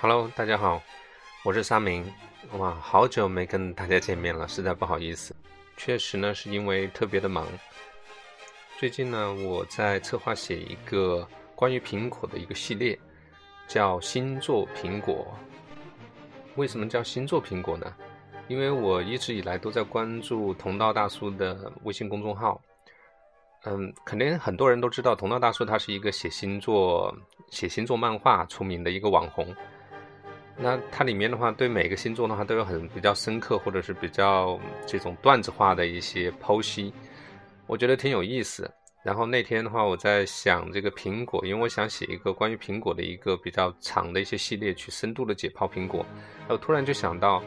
Hello，大家好，我是沙明。哇，好久没跟大家见面了，实在不好意思。确实呢，是因为特别的忙。最近呢，我在策划写一个关于苹果的一个系列，叫星座苹果。为什么叫星座苹果呢？因为我一直以来都在关注同道大叔的微信公众号。嗯，肯定很多人都知道同道大叔他是一个写星座、写星座漫画出名的一个网红。那它里面的话，对每个星座的话都有很比较深刻或者是比较这种段子化的一些剖析，我觉得挺有意思。然后那天的话，我在想这个苹果，因为我想写一个关于苹果的一个比较长的一些系列，去深度的解剖苹果。我突然就想到。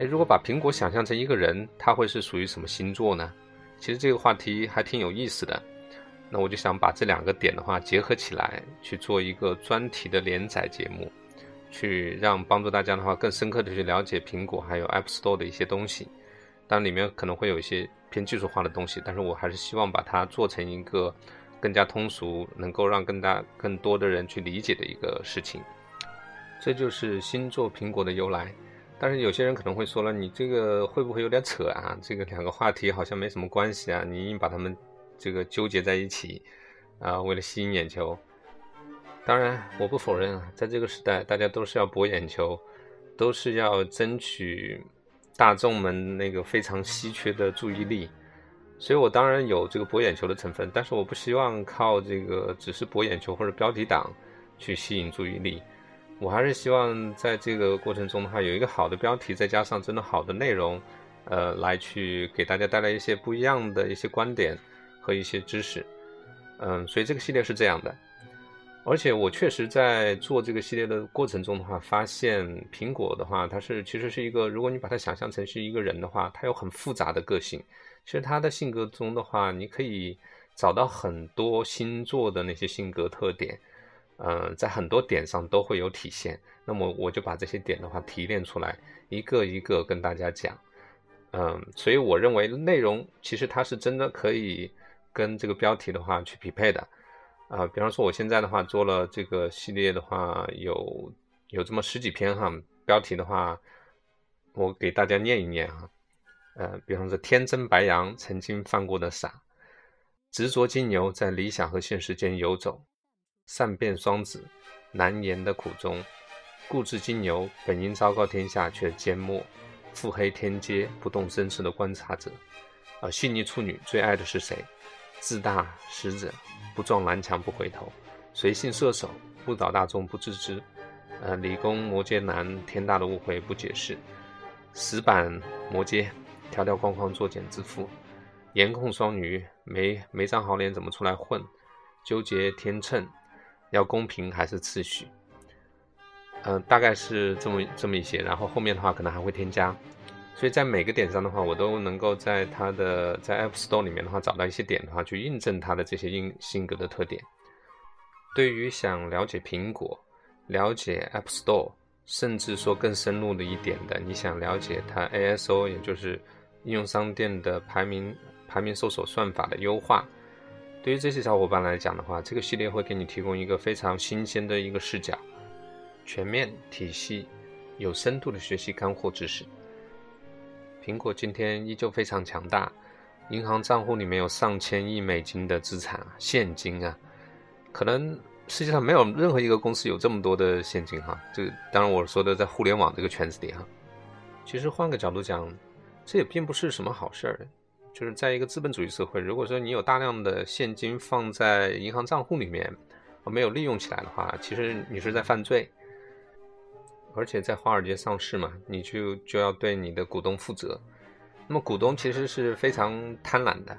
哎，如果把苹果想象成一个人，他会是属于什么星座呢？其实这个话题还挺有意思的。那我就想把这两个点的话结合起来，去做一个专题的连载节目，去让帮助大家的话更深刻的去了解苹果还有 App Store 的一些东西。当然里面可能会有一些偏技术化的东西，但是我还是希望把它做成一个更加通俗，能够让更大更多的人去理解的一个事情。这就是星座苹果的由来。但是有些人可能会说了，你这个会不会有点扯啊？这个两个话题好像没什么关系啊，你硬把它们这个纠结在一起，啊，为了吸引眼球。当然，我不否认啊，在这个时代，大家都是要博眼球，都是要争取大众们那个非常稀缺的注意力，所以我当然有这个博眼球的成分，但是我不希望靠这个只是博眼球或者标题党去吸引注意力。我还是希望在这个过程中的话，有一个好的标题，再加上真的好的内容，呃，来去给大家带来一些不一样的一些观点和一些知识，嗯，所以这个系列是这样的。而且我确实在做这个系列的过程中的话，发现苹果的话，它是其实是一个，如果你把它想象成是一个人的话，它有很复杂的个性。其实他的性格中的话，你可以找到很多星座的那些性格特点。嗯，在很多点上都会有体现。那么我就把这些点的话提炼出来，一个一个跟大家讲。嗯，所以我认为内容其实它是真的可以跟这个标题的话去匹配的。啊，比方说我现在的话做了这个系列的话，有有这么十几篇哈，标题的话，我给大家念一念哈。呃，比方说天真白羊曾经犯过的傻，执着金牛在理想和现实间游走。善变双子，难言的苦衷；固执金牛，本应昭告天下，却缄默；腹黑天阶，不动声色的观察者。啊细腻处女最爱的是谁？自大使者，不撞南墙不回头；随性射手，误导大众不自知。呃，理工摩羯男，天大的误会不解释；死板摩羯，条条框框作茧自缚；颜控双鱼，没没张好脸怎么出来混？纠结天秤。要公平还是次序？嗯，大概是这么这么一些，然后后面的话可能还会添加，所以在每个点上的话，我都能够在它的在 App Store 里面的话找到一些点的话，去印证它的这些性性格的特点。对于想了解苹果、了解 App Store，甚至说更深入的一点的，你想了解它 ASO，也就是应用商店的排名排名搜索算法的优化。对于这些小伙伴来讲的话，这个系列会给你提供一个非常新鲜的一个视角，全面体系、有深度的学习干货知识。苹果今天依旧非常强大，银行账户里面有上千亿美金的资产啊，现金啊，可能世界上没有任何一个公司有这么多的现金哈。这当然我说的在互联网这个圈子里哈。其实换个角度讲，这也并不是什么好事儿。就是在一个资本主义社会，如果说你有大量的现金放在银行账户里面而，没有利用起来的话，其实你是在犯罪。而且在华尔街上市嘛，你就就要对你的股东负责。那么股东其实是非常贪婪的，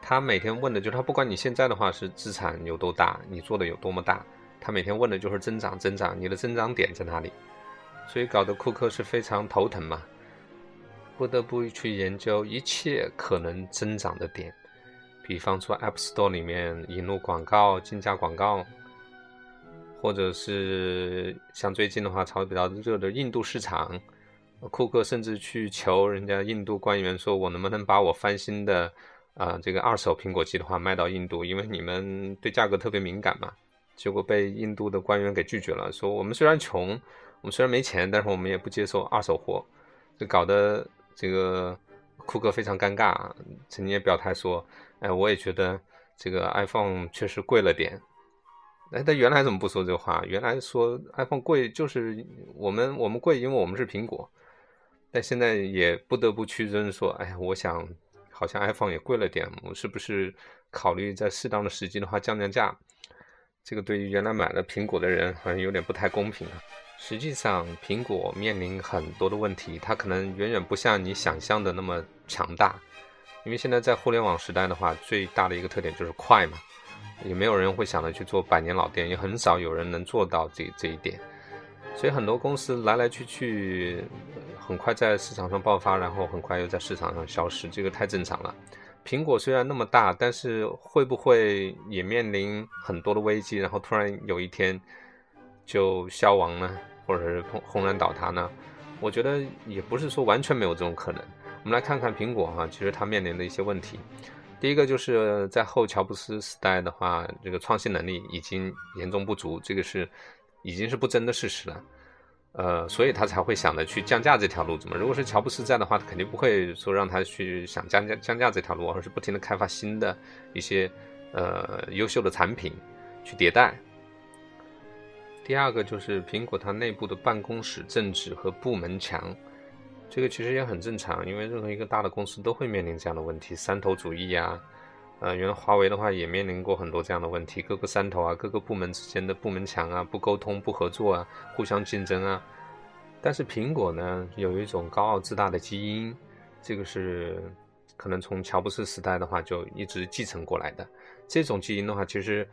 他每天问的就是他不管你现在的话是资产有多大，你做的有多么大，他每天问的就是增长增长，你的增长点在哪里？所以搞得库克是非常头疼嘛。不得不去研究一切可能增长的点，比方说 App Store 里面引入广告、竞价广告，或者是像最近的话炒得比较热的印度市场，库克甚至去求人家印度官员说：“我能不能把我翻新的啊这个二手苹果机的话卖到印度？因为你们对价格特别敏感嘛。”结果被印度的官员给拒绝了，说我们虽然穷，我们虽然没钱，但是我们也不接受二手货，就搞得这个库克非常尴尬。曾经也表态说，哎，我也觉得这个 iPhone 确实贵了点。哎，他原来怎么不说这话？原来说 iPhone 贵就是我们我们贵，因为我们是苹果。但现在也不得不屈尊说，哎，我想好像 iPhone 也贵了点，我是不是考虑在适当的时机的话降降价？这个对于原来买了苹果的人好像有点不太公平啊。实际上，苹果面临很多的问题，它可能远远不像你想象的那么强大。因为现在在互联网时代的话，最大的一个特点就是快嘛。也没有人会想着去做百年老店，也很少有人能做到这这一点，所以很多公司来来去去，很快在市场上爆发，然后很快又在市场上消失，这个太正常了。苹果虽然那么大，但是会不会也面临很多的危机，然后突然有一天就消亡呢，或者是轰轰然倒塌呢？我觉得也不是说完全没有这种可能。我们来看看苹果哈，其实它面临的一些问题。第一个就是在后乔布斯时代的话，这个创新能力已经严重不足，这个是已经是不争的事实了。呃，所以他才会想着去降价这条路子嘛。如果是乔布斯在的话，他肯定不会说让他去想降价降价这条路，而是不停的开发新的一些呃优秀的产品去迭代。第二个就是苹果它内部的办公室政治和部门墙。这个其实也很正常，因为任何一个大的公司都会面临这样的问题，三头主义啊，呃，原来华为的话也面临过很多这样的问题，各个山头啊，各个部门之间的部门墙啊，不沟通、不合作啊，互相竞争啊。但是苹果呢，有一种高傲自大的基因，这个是可能从乔布斯时代的话就一直继承过来的。这种基因的话，其实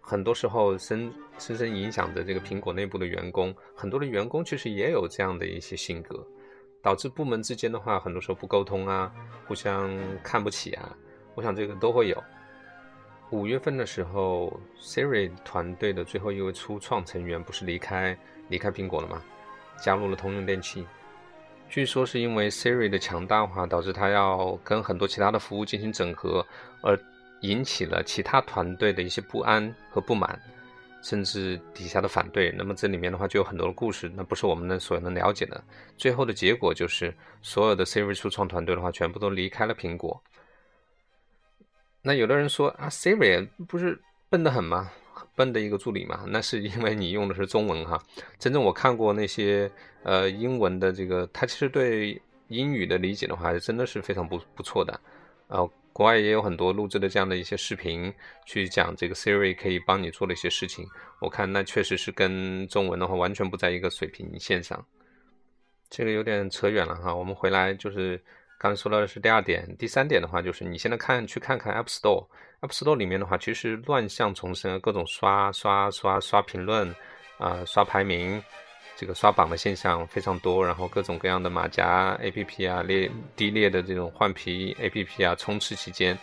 很多时候深深深影响着这个苹果内部的员工，很多的员工其实也有这样的一些性格。导致部门之间的话，很多时候不沟通啊，互相看不起啊，我想这个都会有。五月份的时候，Siri 团队的最后一位初创成员不是离开离开苹果了吗？加入了通用电气。据说是因为 Siri 的强大化，导致他要跟很多其他的服务进行整合，而引起了其他团队的一些不安和不满。甚至底下的反对，那么这里面的话就有很多的故事，那不是我们能所能了解的。最后的结果就是，所有的 Siri 初创团队的话，全部都离开了苹果。那有的人说啊，Siri 不是笨得很吗？笨的一个助理嘛？那是因为你用的是中文哈。真正我看过那些呃英文的这个，他其实对英语的理解的话，真的是非常不不错的，呃。国外也有很多录制的这样的一些视频，去讲这个 Siri 可以帮你做的一些事情。我看那确实是跟中文的话完全不在一个水平线上。这个有点扯远了哈，我们回来就是刚才说到的是第二点，第三点的话就是你现在看去看看 App Store，App Store 里面的话其实乱象丛生，各种刷刷刷刷评论啊，刷排名。这个刷榜的现象非常多，然后各种各样的马甲 APP 啊，劣低劣的这种换皮 APP 啊，充斥其间，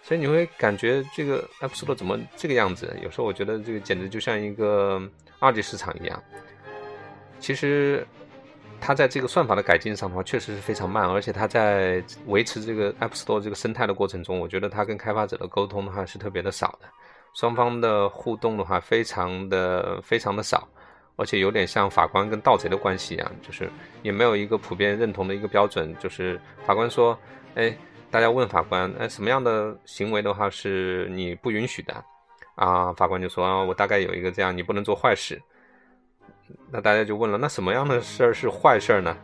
所以你会感觉这个 App Store 怎么这个样子？有时候我觉得这个简直就像一个二级市场一样。其实它在这个算法的改进上的话，确实是非常慢，而且它在维持这个 App Store 这个生态的过程中，我觉得它跟开发者的沟通的话是特别的少的，双方的互动的话非常的非常的少。而且有点像法官跟盗贼的关系一样，就是也没有一个普遍认同的一个标准。就是法官说：“哎，大家问法官，哎，什么样的行为的话是你不允许的？”啊，法官就说：“啊，我大概有一个这样，你不能做坏事。”那大家就问了：“那什么样的事儿是坏事呢？”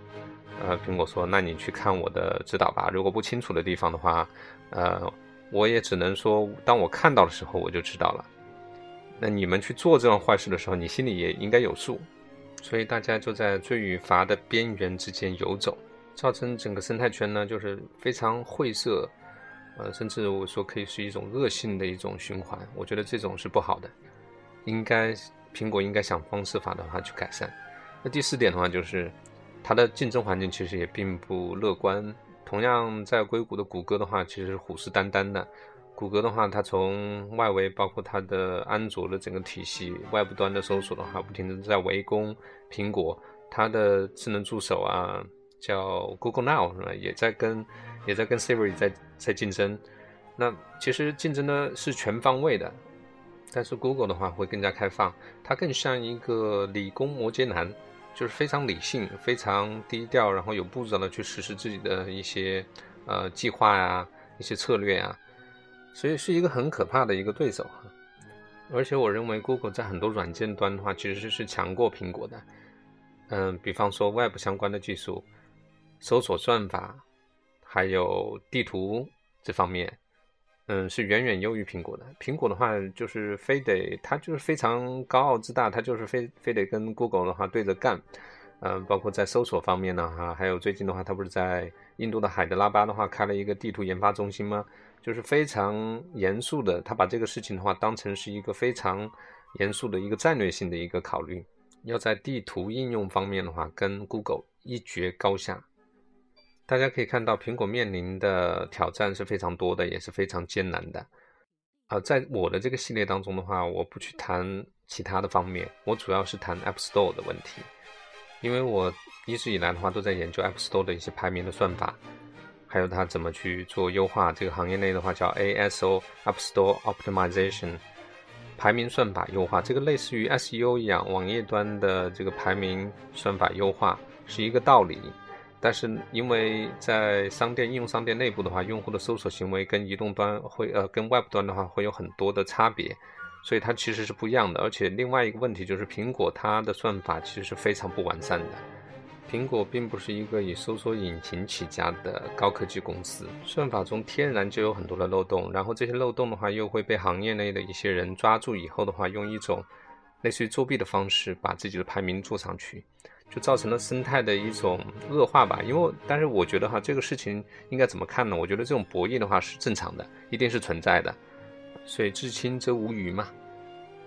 呃，苹果说：“那你去看我的指导吧。如果不清楚的地方的话，呃，我也只能说，当我看到的时候，我就知道了。”那你们去做这样坏事的时候，你心里也应该有数，所以大家就在罪与罚的边缘之间游走，造成整个生态圈呢就是非常晦涩，呃，甚至我说可以是一种恶性的一种循环。我觉得这种是不好的，应该苹果应该想方设法的话去改善。那第四点的话就是它的竞争环境其实也并不乐观，同样在硅谷的谷歌的话，其实虎视眈眈的。谷歌的话，它从外围包括它的安卓的整个体系，外部端的搜索的话，不停的在围攻苹果。它的智能助手啊，叫 Google Now 是吧？也在跟也在跟 Siri 在在竞争。那其实竞争呢是全方位的，但是 Google 的话会更加开放，它更像一个理工摩羯男，就是非常理性、非常低调，然后有步骤的去实施自己的一些呃计划呀、一些策略啊，所以是一个很可怕的一个对手哈。而且我认为 Google 在很多软件端的话，其实是强过苹果的。嗯，比方说 Web 相关的技术、搜索算法，还有地图这方面。嗯，是远远优于苹果的。苹果的话，就是非得它就是非常高傲自大，它就是非非得跟 Google 的话对着干。嗯，包括在搜索方面呢，哈，还有最近的话，它不是在印度的海德拉巴的话开了一个地图研发中心吗？就是非常严肃的，他把这个事情的话当成是一个非常严肃的一个战略性的一个考虑，要在地图应用方面的话跟 Google 一决高下。大家可以看到，苹果面临的挑战是非常多的，也是非常艰难的。啊，在我的这个系列当中的话，我不去谈其他的方面，我主要是谈 App Store 的问题，因为我一直以来的话都在研究 App Store 的一些排名的算法，还有它怎么去做优化。这个行业内的话叫 ASO App Store Optimization，排名算法优化，这个类似于 SEO 一样，网页端的这个排名算法优化是一个道理。但是因为在商店应用商店内部的话，用户的搜索行为跟移动端会呃跟 Web 端的话会有很多的差别，所以它其实是不一样的。而且另外一个问题就是，苹果它的算法其实是非常不完善的。苹果并不是一个以搜索引擎起家的高科技公司，算法中天然就有很多的漏洞，然后这些漏洞的话又会被行业内的一些人抓住以后的话，用一种类似于作弊的方式把自己的排名做上去。就造成了生态的一种恶化吧，因为但是我觉得哈，这个事情应该怎么看呢？我觉得这种博弈的话是正常的，一定是存在的，所以至亲则无鱼嘛。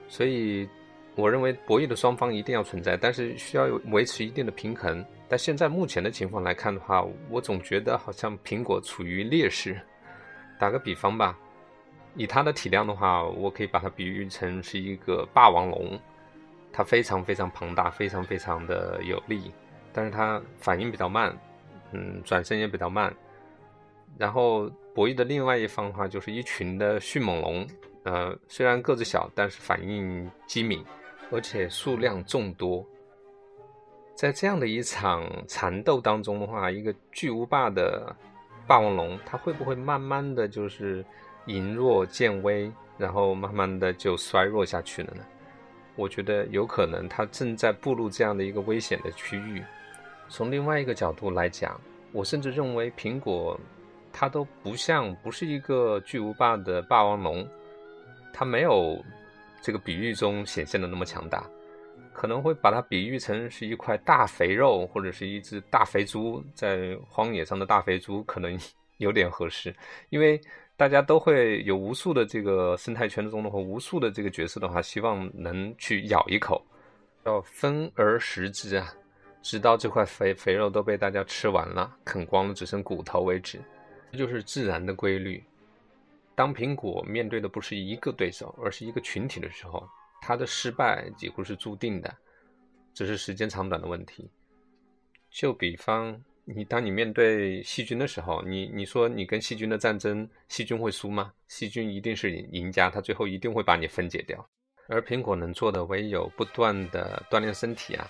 所以我认为博弈的双方一定要存在，但是需要有维持一定的平衡。但现在目前的情况来看的话，我总觉得好像苹果处于劣势。打个比方吧，以它的体量的话，我可以把它比喻成是一个霸王龙。它非常非常庞大，非常非常的有力，但是它反应比较慢，嗯，转身也比较慢。然后博弈的另外一方的话，就是一群的迅猛龙，呃，虽然个子小，但是反应机敏，而且数量众多。在这样的一场缠斗当中的话，一个巨无霸的霸王龙，它会不会慢慢的就是隐弱见微，然后慢慢的就衰弱下去了呢？我觉得有可能，它正在步入这样的一个危险的区域。从另外一个角度来讲，我甚至认为苹果，它都不像，不是一个巨无霸的霸王龙，它没有这个比喻中显现的那么强大，可能会把它比喻成是一块大肥肉，或者是一只大肥猪，在荒野上的大肥猪，可能 有点合适，因为。大家都会有无数的这个生态圈中的话，无数的这个角色的话，希望能去咬一口，要分而食之啊，直到这块肥肥肉都被大家吃完了，啃光了，只剩骨头为止。这就是自然的规律。当苹果面对的不是一个对手，而是一个群体的时候，它的失败几乎是注定的，只是时间长短的问题。就比方。你当你面对细菌的时候，你你说你跟细菌的战争，细菌会输吗？细菌一定是赢家，它最后一定会把你分解掉。而苹果能做的唯有不断的锻炼身体啊，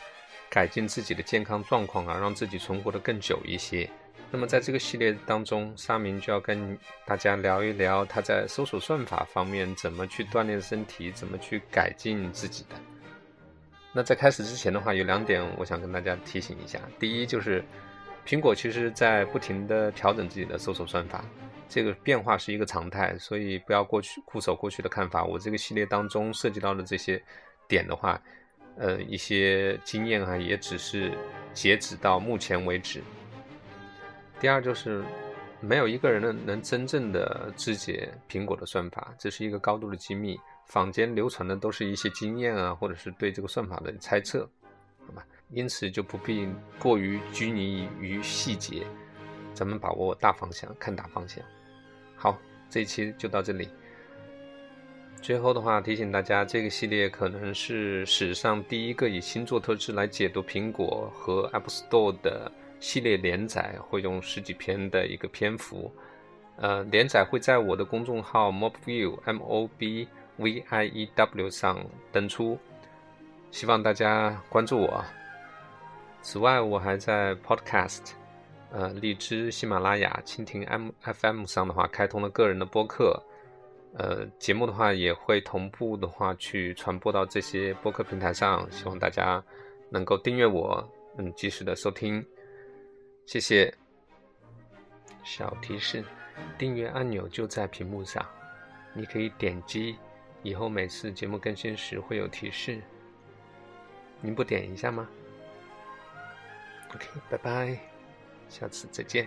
改进自己的健康状况啊，让自己存活的更久一些。那么在这个系列当中，沙明就要跟大家聊一聊他在搜索算法方面怎么去锻炼身体，怎么去改进自己的。那在开始之前的话，有两点我想跟大家提醒一下，第一就是。苹果其实在不停的调整自己的搜索算法，这个变化是一个常态，所以不要过去固守过去的看法。我这个系列当中涉及到的这些点的话，呃，一些经验啊，也只是截止到目前为止。第二就是，没有一个人能能真正的肢解苹果的算法，这是一个高度的机密，坊间流传的都是一些经验啊，或者是对这个算法的猜测，好吧？因此就不必过于拘泥于细节，咱们把握大方向，看大方向。好，这一期就到这里。最后的话，提醒大家，这个系列可能是史上第一个以星座特质来解读苹果和 App Store 的系列连载，会用十几篇的一个篇幅。呃，连载会在我的公众号 Mobview M O B v i e w 上登出，希望大家关注我。此外，我还在 Podcast、呃荔枝、喜马拉雅、蜻蜓 M F M 上的话，开通了个人的播客。呃，节目的话也会同步的话去传播到这些播客平台上，希望大家能够订阅我，嗯，及时的收听，谢谢。小提示：订阅按钮就在屏幕上，你可以点击，以后每次节目更新时会有提示。您不点一下吗？OK，拜拜，下次再见。